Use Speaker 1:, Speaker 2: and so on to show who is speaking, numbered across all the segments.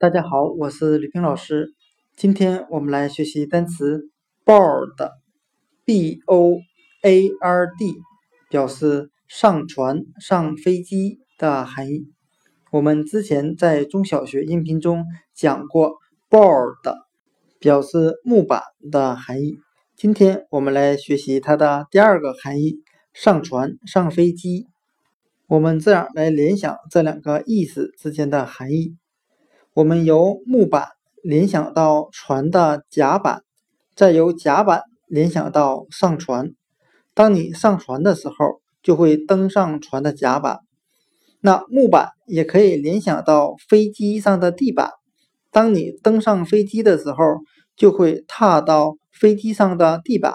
Speaker 1: 大家好，我是吕冰老师。今天我们来学习单词 board，b o a r d，表示上船、上飞机的含义。我们之前在中小学音频中讲过 board，表示木板的含义。今天我们来学习它的第二个含义：上船、上飞机。我们这样来联想这两个意思之间的含义。我们由木板联想到船的甲板，再由甲板联想到上船。当你上船的时候，就会登上船的甲板。那木板也可以联想到飞机上的地板。当你登上飞机的时候，就会踏到飞机上的地板。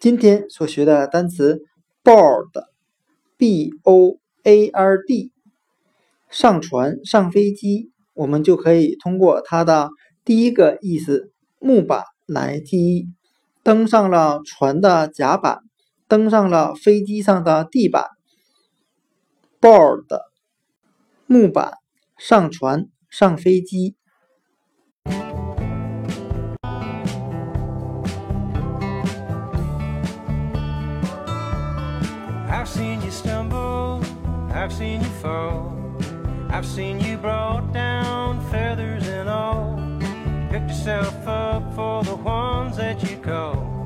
Speaker 1: 今天所学的单词 board，b o a r d，上船、上飞机。我们就可以通过它的第一个意思“木板”来记忆，登上了船的甲板，登上了飞机上的地板。board，木板，上船，上飞机。I've seen you brought down feathers and all. Picked yourself up for the ones that you call.